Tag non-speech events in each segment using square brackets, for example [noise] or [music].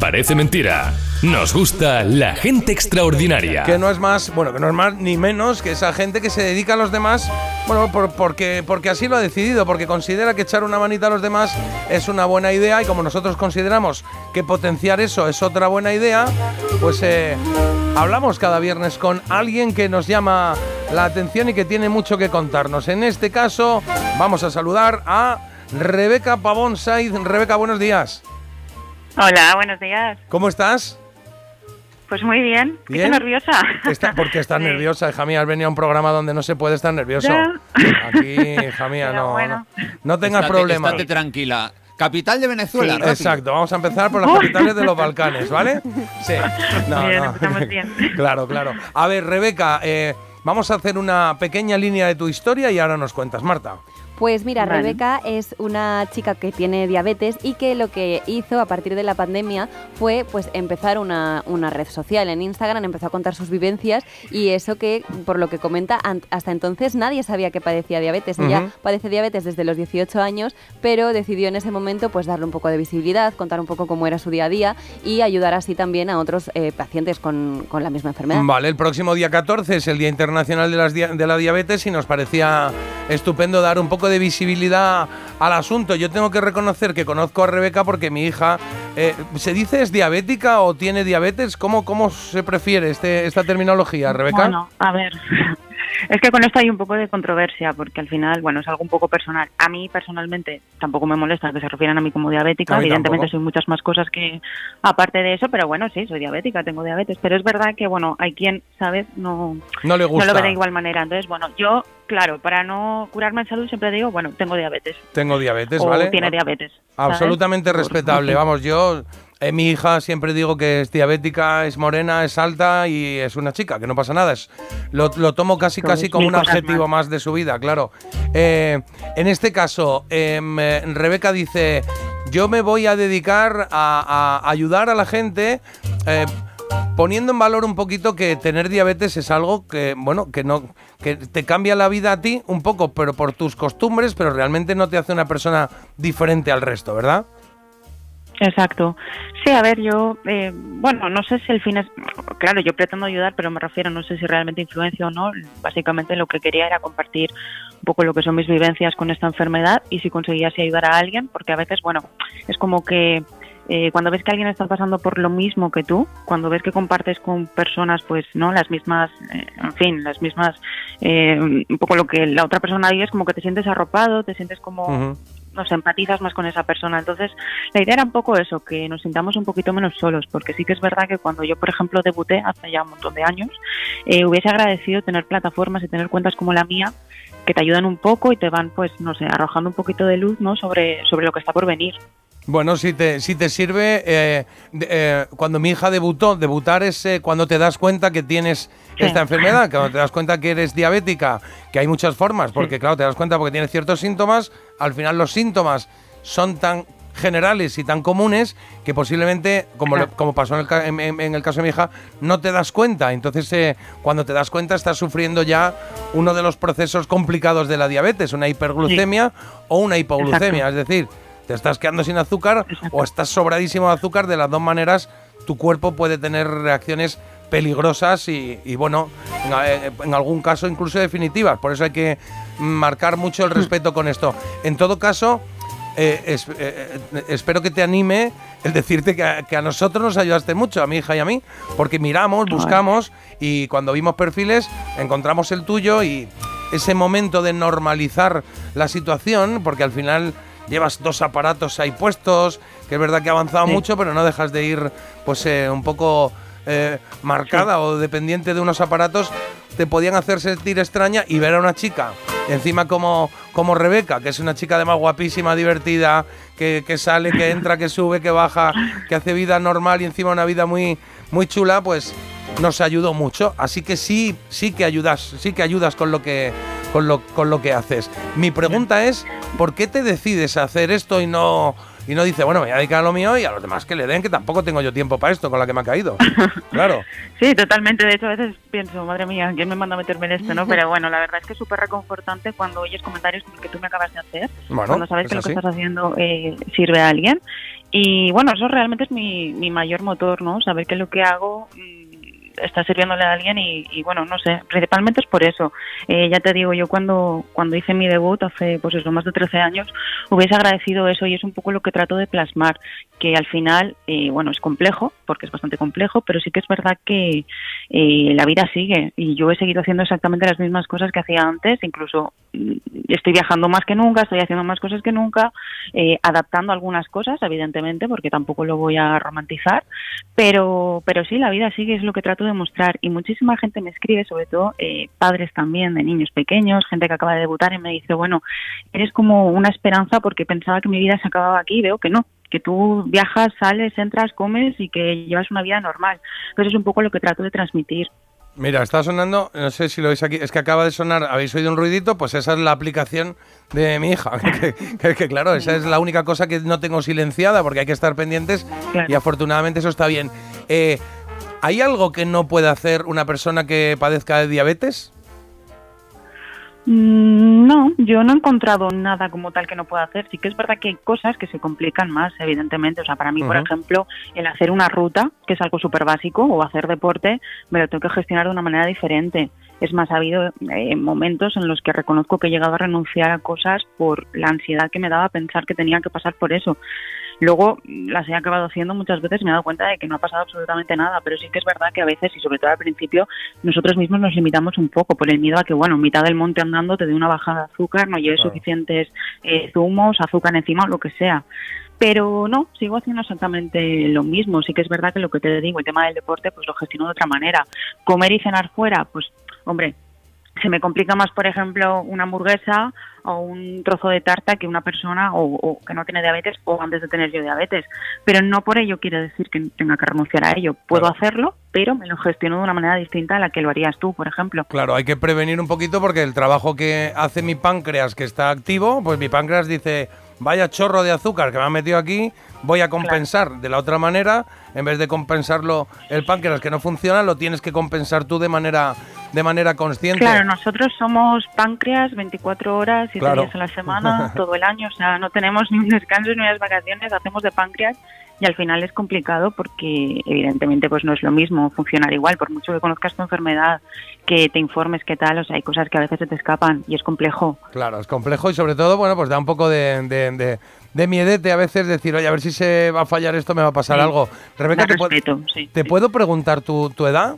Parece mentira. Nos gusta la gente extraordinaria. Que no es más, bueno, que no es más ni menos que esa gente que se dedica a los demás, bueno, porque, porque así lo ha decidido, porque considera que echar una manita a los demás es una buena idea y como nosotros consideramos que potenciar eso es otra buena idea, pues eh, hablamos cada viernes con alguien que nos llama la atención y que tiene mucho que contarnos. En este caso, vamos a saludar a Rebeca Pavón Saiz. Rebeca, buenos días. Hola, buenos días. ¿Cómo estás? Pues muy bien. ¿Bien? Estoy nerviosa. Está, porque estás [laughs] nerviosa, hija mía. Has venido a un programa donde no se puede estar nervioso. Aquí, hija mía, no, no, tengas problemas. Estate tranquila. Capital de Venezuela. exacto, vamos a empezar por las [laughs] capitales de los Balcanes, ¿vale? Sí. [laughs] No, bien, empezamos bien. Claro, claro. A ver, Rebeca, eh, vamos a hacer una pequeña línea de tu historia y ahora nos cuentas, Marta. Pues mira, Rebeca es una chica que tiene diabetes y que lo que hizo a partir de la pandemia fue pues empezar una, red social en Instagram, empezó a contar sus vivencias y eso que, por lo que comenta, hasta entonces nadie sabía que padecía diabetes. Ella padece diabetes desde los 18 años, pero decidió en ese momento pues darle un poco de visibilidad, contar un poco cómo era su día a día y ayudar así también a otros eh, pacientes con, la misma enfermedad. Vale, el próximo día 14 es el Día Internacional de, las de la Diabetes y nos parecía estupendo dar un poco de visibilidad al asunto. Yo tengo que reconocer que conozco a Rebeca porque mi hija, eh, ¿se dice es diabética o tiene diabetes? ¿Cómo, cómo se prefiere este, esta terminología, Rebeca? Bueno, a ver, es que con esto hay un poco de controversia, porque al final, bueno, es algo un poco personal. A mí personalmente tampoco me molesta que se refieran a mí como diabética. Evidentemente soy muchas más cosas que aparte de eso, pero bueno, sí, soy diabética, tengo diabetes. Pero es verdad que, bueno, hay quien, ¿sabes? No, no, le gusta. no lo ve de igual manera. Entonces, bueno, yo, claro, para no curarme en salud siempre digo, bueno, tengo diabetes. Tengo diabetes, o ¿vale? tiene diabetes. Absolutamente respetable. [laughs] Vamos, yo eh, mi hija siempre digo que es diabética, es morena, es alta y es una chica, que no pasa nada. Es, lo, tomo casi casi como un adjetivo más. de su vida, claro. Eh, en este caso, em, eh, Rebeca dice, yo me voy a dedicar a, ayudar a la gente poniendo en valor un poquito que tener diabetes es algo que, bueno, que no que te cambia la vida a ti un poco, pero por tus costumbres, pero realmente no te hace una persona diferente al resto, ¿verdad? Exacto. Sí, a ver, yo, eh, bueno, no sé si el fin es, claro, yo pretendo ayudar, pero me refiero, no sé si realmente influencia o no. Básicamente lo que quería era compartir un poco lo que son mis vivencias con esta enfermedad y si conseguía así ayudar a alguien, porque a veces, bueno, es como que eh, cuando ves que alguien está pasando por lo mismo que tú, cuando ves que compartes con personas, pues, ¿no? Las mismas, eh, en fin, las mismas, un poco lo que la otra persona vive es como que te sientes arropado, te sientes como nos empatizas más con esa persona. Entonces, la idea era un poco eso, que nos sintamos un poquito menos solos, porque sí que es verdad que cuando yo, por ejemplo, debuté hace ya un montón de años, eh, hubiese agradecido tener plataformas y tener cuentas como la mía que te ayudan un poco y te van, pues, no sé, arrojando un poquito de luz, ¿no? Sobre, sobre lo que está por venir. Bueno, si te, si te sirve, eh, eh, cuando mi hija debutó, debutar es eh, cuando te das cuenta que tienes esta enfermedad, cuando te das cuenta que eres diabética, que hay muchas formas, porque claro, te das cuenta porque tienes ciertos síntomas, al final los síntomas son tan generales y tan comunes que posiblemente, como, como pasó en el, en el, caso de mi hija, no te das cuenta. Entonces, cuando te das cuenta, estás sufriendo ya uno de los procesos complicados de la diabetes, una hiperglucemia o una hipoglucemia. Es decir, te estás quedando sin azúcar o estás sobradísimo de azúcar, de las dos maneras tu cuerpo puede tener reacciones peligrosas y, bueno, eh, en, algún caso incluso definitivas. Por eso hay que marcar mucho el hmm. respeto con esto. En todo caso, eh, eh, espero que te anime el decirte que a, nosotros nos ayudaste mucho, a mi hija y a mí, porque miramos, buscamos y cuando vimos perfiles encontramos el tuyo y ese momento de normalizar la situación, porque al final llevas dos aparatos ahí puestos, que es verdad que ha avanzado mucho, pero no dejas de ir pues eh, un poco eh, marcada o dependiente de unos aparatos, te podían hacer sentir extraña y ver a una chica, encima como, como Rebeca, que es una chica además guapísima, divertida, que, que sale, que entra, que sube, que baja, que hace vida normal y encima una vida muy, muy chula, pues nos ayudó mucho. Así que sí, sí que ayudas, sí que ayudas con lo que con lo, con lo que haces. Mi pregunta es, ¿por qué te decides a hacer esto y no y no dice, bueno, me voy a dedicar a lo mío y a los demás que le den, que tampoco tengo yo tiempo para esto con la que me ha caído. [laughs] claro. Sí, totalmente. De hecho, a veces pienso, madre mía, ¿quién me manda a meterme en esto? ¿no? [laughs] Pero bueno, la verdad es que es súper reconfortante cuando oyes comentarios como el que tú me acabas de hacer, Bueno, cuando sabes es que lo que estás haciendo eh, sirve a alguien. Y bueno, eso realmente es mi, mi mayor motor, ¿no? Saber que lo que hago está sirviéndole a alguien y, y, bueno, no sé, principalmente es por eso. Eh, ya te digo, yo cuando, cuando hice mi debut hace pues eso, más de 13 años, hubiese agradecido eso y es un poco lo que trato de plasmar, que al final, eh, bueno, es complejo, porque es bastante complejo, pero sí que es verdad que eh, la vida sigue y yo he seguido haciendo exactamente las mismas cosas que hacía antes, incluso estoy viajando más que nunca, estoy haciendo más cosas que nunca, eh, adaptando algunas cosas, evidentemente, porque tampoco lo voy a romantizar, pero, pero sí, la vida sigue, es lo que trato de mostrar y muchísima gente me escribe, sobre todo eh, padres también de niños pequeños, gente que acaba de debutar y me dice, bueno, eres como una esperanza porque pensaba que mi vida se acababa aquí y veo que no, que tú viajas, sales, entras, comes y que llevas una vida normal. Entonces es un poco lo que trato de transmitir. Mira, está sonando, no sé si lo veis aquí, es que acaba de sonar, ¿habéis oído un ruidito? Pues esa es la aplicación de mi hija. [laughs] Que, que- que, claro, esa es la única cosa que no tengo silenciada porque hay que estar pendientes Claro. y afortunadamente eso está bien. Eh, ¿Hay algo que no puede hacer una persona que padezca de diabetes? Mm, No, yo no he encontrado nada como tal que no pueda hacer. Sí que es verdad que hay cosas que se complican más, evidentemente. O sea, para mí, por ejemplo, el hacer una ruta, que es algo súper básico, o hacer deporte, me lo tengo que gestionar de una manera diferente. Es más, ha habido eh, momentos en los que reconozco que he llegado a renunciar a cosas por la ansiedad que me daba pensar que tenía que pasar por eso. Luego las he acabado haciendo muchas veces y me he dado cuenta de que no ha pasado absolutamente nada, pero sí que es verdad que a veces, y sobre todo al principio, nosotros mismos nos limitamos un poco por el miedo a que, bueno, en mitad del monte andando te dé una bajada de azúcar, no lleves Claro. suficientes eh, zumos, azúcar encima o lo que sea. Pero no, sigo haciendo exactamente lo mismo. Sí que es verdad que lo que te digo, el tema del deporte, pues lo gestiono de otra manera. Comer y cenar fuera, pues, hombre, se me complica más, por ejemplo, una hamburguesa o un trozo de tarta que una persona o, o que no tiene diabetes o antes de tener yo diabetes. Pero no por ello quiere decir que tenga que renunciar a ello. Puedo Claro. hacerlo, pero me lo gestiono de una manera distinta a la que lo harías tú, por ejemplo. Claro, hay que prevenir un poquito porque el trabajo que hace mi páncreas que está activo, pues mi páncreas dice, vaya chorro de azúcar que me ha metido aquí, voy a compensar de la otra manera, en vez de compensarlo el páncreas que no funciona, lo tienes que compensar tú de manera de manera consciente. Claro, nosotros somos páncreas 24 horas, 7 Claro. días a la semana, [laughs] todo el año. O sea, no tenemos ni un descanso ni unas vacaciones, hacemos de páncreas y al final es complicado porque evidentemente pues no es lo mismo funcionar igual. Por mucho que conozcas tu enfermedad, que te informes qué tal, o sea, hay cosas que a veces se te escapan y es complejo. Claro, es complejo y sobre todo, bueno, pues da un poco de, de, de- de miedete a veces decir, oye, a ver si se va a fallar esto, me va a pasar Sí. algo. Rebeca, Da ¿te, respeto, sí, ¿te sí. puedo preguntar tu, tu edad?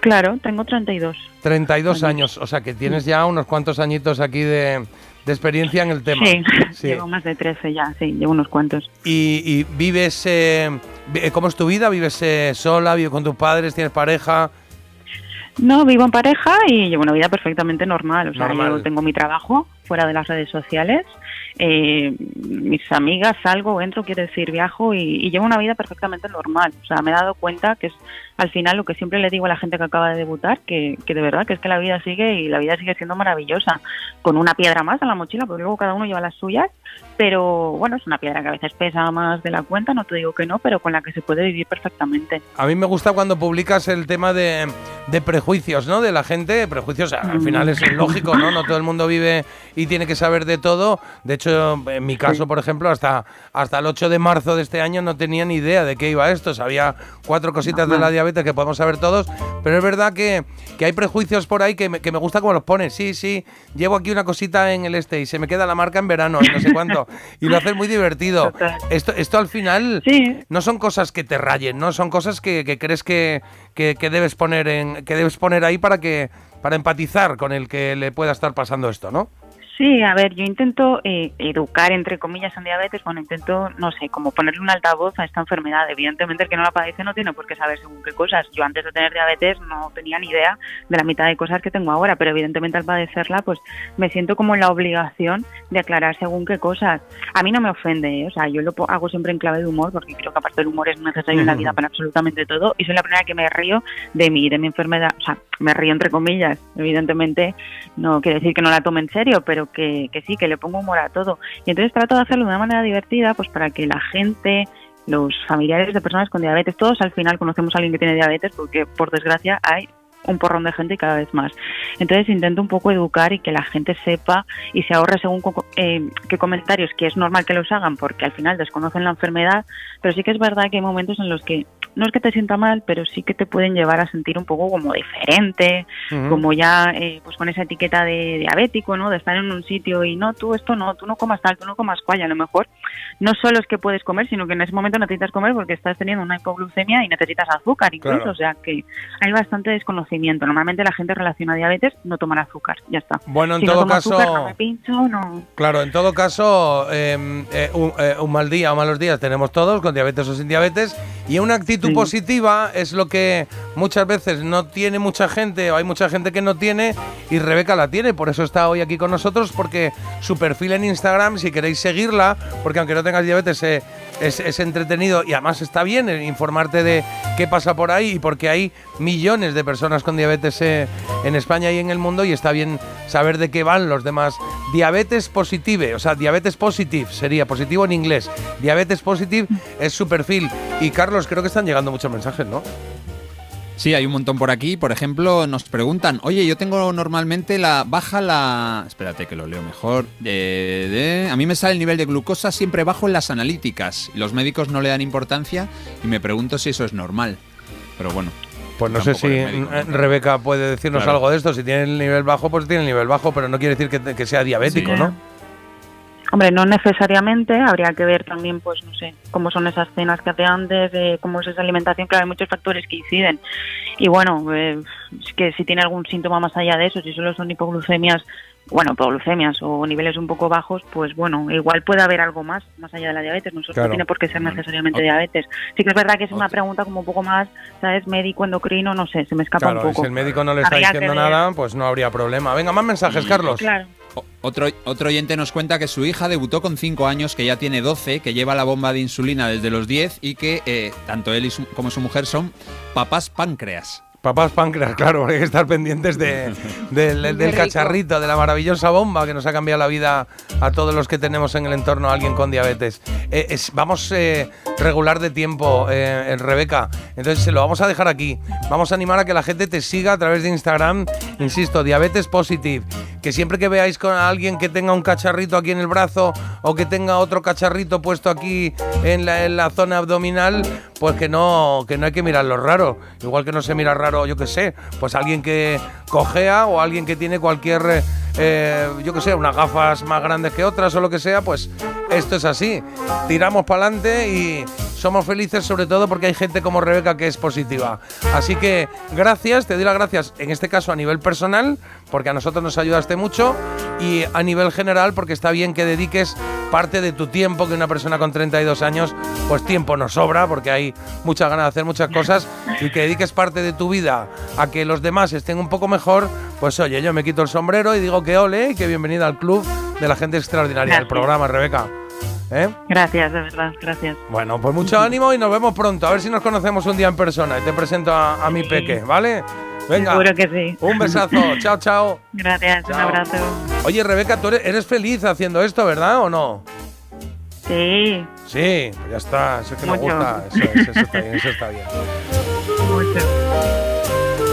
Claro, tengo 32. 32 Años. años, o sea que tienes ya unos cuantos añitos aquí de, de experiencia en el tema. Sí, Sí. llevo más de 13 ya, sí, llevo unos cuantos. Y, y vives, eh, vi- ¿cómo es tu vida? ¿Vives eh, sola? ¿Vives con tus padres? ¿Tienes pareja? No, vivo en pareja y llevo una vida perfectamente normal. O sea, Normal. yo tengo mi trabajo fuera de las redes sociales, eh, mis amigas, salgo, entro, quiero decir, viajo y, y llevo una vida perfectamente normal. O sea, me he dado cuenta que es al final lo que siempre le digo a la gente que acaba de debutar, que, que de verdad que es que la vida sigue y la vida sigue siendo maravillosa, con una piedra más en la mochila, porque luego cada uno lleva las suyas, pero bueno, es una piedra que a veces pesa más de la cuenta, no te digo que no, pero con la que se puede vivir perfectamente. A mí me gusta cuando publicas el tema de, de prejuicios, ¿no? De la gente, prejuicios, al Mm. final es lógico, ¿no? No todo el mundo vive y tiene que saber de todo. De hecho, en mi caso, por ejemplo, hasta, hasta el 8 de marzo de este año no tenía ni idea de qué iba esto. Sabía cuatro cositas de la diabetes que podemos saber todos, pero es verdad que, que hay prejuicios por ahí que me, que me gusta como los pones. Sí, sí, llevo aquí una cosita en el este y se me queda la marca en verano no sé cuánto. [laughs] y lo haces muy divertido. Total. Esto, esto al final Sí. no son cosas que te rayen, ¿no? Son cosas que, que crees que, que- que debes poner en, que debes poner ahí para que para empatizar con el que le pueda estar pasando esto, ¿no? Sí, a ver, yo intento eh, educar, entre comillas, en diabetes, bueno, intento, no sé, como ponerle un altavoz a esta enfermedad. Evidentemente, el que no la padece no tiene por qué saber según qué cosas. Yo antes de tener diabetes no tenía ni idea de la mitad de cosas que tengo ahora, pero evidentemente al padecerla, pues me siento como en la obligación de aclarar según qué cosas. A mí no me ofende, ¿eh? o sea, yo lo hago siempre en clave de humor, porque creo que aparte el humor es necesario en la vida [laughs] para absolutamente todo, y soy la primera que me río de mí, de mi enfermedad, o sea, me río entre comillas, evidentemente no quiere decir que no la tome en serio, pero que, que sí, que le pongo humor a todo. Y entonces trato de hacerlo de una manera divertida, pues para que la gente, los familiares de personas con diabetes, todos al final conocemos a alguien que tiene diabetes, porque por desgracia hay un porrón de gente y cada vez más. Entonces intento un poco educar y que la gente sepa y se ahorre según eh, qué comentarios, que es normal que los hagan porque al final desconocen la enfermedad, pero sí que es verdad que hay momentos en los que no es que te sienta mal, pero sí que te pueden llevar a sentir un poco como diferente, como ya eh, pues con esa etiqueta de diabético, ¿no? De estar en un sitio y no, tú esto no, tú no comas tal, tú no comas cual, a lo mejor no solo es que puedes comer, sino que en ese momento necesitas comer porque estás teniendo una hipoglucemia y necesitas azúcar incluso, o sea que hay bastante desconocimiento. Normalmente la gente relaciona diabetes no tomar azúcar, ya está. Bueno, en todo caso, Claro, en todo caso, em, eh, un, eh, un mal día o malos días tenemos todos, con diabetes o sin diabetes, y una actitud positiva es lo que muchas veces no tiene mucha gente o hay mucha gente que no tiene y Rebeca la tiene. Por eso está hoy aquí con nosotros porque su perfil en Instagram, si queréis seguirla, porque aunque no tengas diabetes eh, es, entretenido y además está bien informarte de qué pasa por ahí y porque hay millones de personas con diabetes eh, en España y en el mundo y está bien saber de qué van los demás. Diabetes positive, o sea, diabetes positive sería positivo en inglés. Diabetes positive es su perfil. Y Carlos, creo que están llegando muchos mensajes, ¿no? Sí, hay un montón por aquí. Por ejemplo, nos preguntan, oye, yo tengo normalmente la baja la... Espérate que lo leo mejor. a mí me sale el nivel de glucosa siempre bajo en las analíticas. Los médicos no le dan importancia y me pregunto si eso es normal. Pero bueno. Pues no sé si Rebeca puede decirnos algo de esto. Si tiene el nivel bajo, pues tiene el nivel bajo, pero no quiere decir que, sea diabético, ¿no? Hombre, no necesariamente, habría que ver también, pues no sé, cómo son esas cenas que hace antes, eh, cómo es esa alimentación, claro, hay muchos factores que inciden. Y bueno, eh, que si tiene algún síntoma más allá de eso, si solo son hipoglucemias, bueno, hipoglucemias o niveles un poco bajos, pues bueno, igual puede haber algo más, más allá de la diabetes, no solo tiene por qué ser necesariamente diabetes. Sí que es verdad que es una pregunta como un poco más, ¿sabes? Médico, endocrino, no sé, se me escapa un poco. si el médico no le está diciendo nada, pues no habría problema. Venga, más mensajes, Carlos. Claro. Otro, otro oyente nos cuenta que su hija debutó con 5 años, que ya tiene 12, que lleva la bomba de insulina desde los 10 y que eh, tanto él como su mujer son papás páncreas. Papás páncreas, claro, hay que estar pendientes de, [laughs] del, cacharrito, de la maravillosa bomba que nos ha cambiado la vida a todos los que tenemos en el entorno a alguien con diabetes. Eh, es, vamos eh, regular de tiempo, eh, Rebeca, entonces se lo vamos a dejar aquí. Vamos a animar a que la gente te siga a través de Instagram, insisto, diabetes positive. Que siempre que veáis con alguien que tenga un cacharrito aquí en el brazo o que tenga otro cacharrito puesto aquí en la, zona abdominal, pues que no, que no hay que mirarlo raro. Igual que no se mira raro, yo que sé, pues alguien que cojea o alguien que tiene cualquier, eh, yo que sé, unas gafas más grandes que otras o lo que sea, pues esto es así. Tiramos para adelante y somos felices sobre todo porque hay gente como Rebeca que es positiva. Así que gracias, te doy las gracias en este caso a nivel personal, porque a nosotros nos ayudaste mucho, y a nivel general porque está bien que dediques parte de tu tiempo, que una persona con 32 años, pues tiempo nos sobra, porque hay muchas ganas de hacer muchas cosas, y que dediques parte de tu vida a que los demás estén un poco mejor, pues oye, yo me quito el sombrero y digo que ole y que bienvenida al club de la gente extraordinaria del programa, Rebeca. ¿Eh? Gracias, de verdad, gracias. Bueno, pues mucho ánimo y nos vemos pronto. A ver si nos conocemos un día en persona y te presento a, mi peque, ¿vale? Venga. Seguro que sí. Un besazo. [laughs] chao, chao. Gracias, un abrazo. Oye, Rebeca, tú eres, feliz haciendo esto, ¿verdad o no? Sí. Sí, pues ya está. Eso es que me gusta. Eso, eso está bien, eso está bien.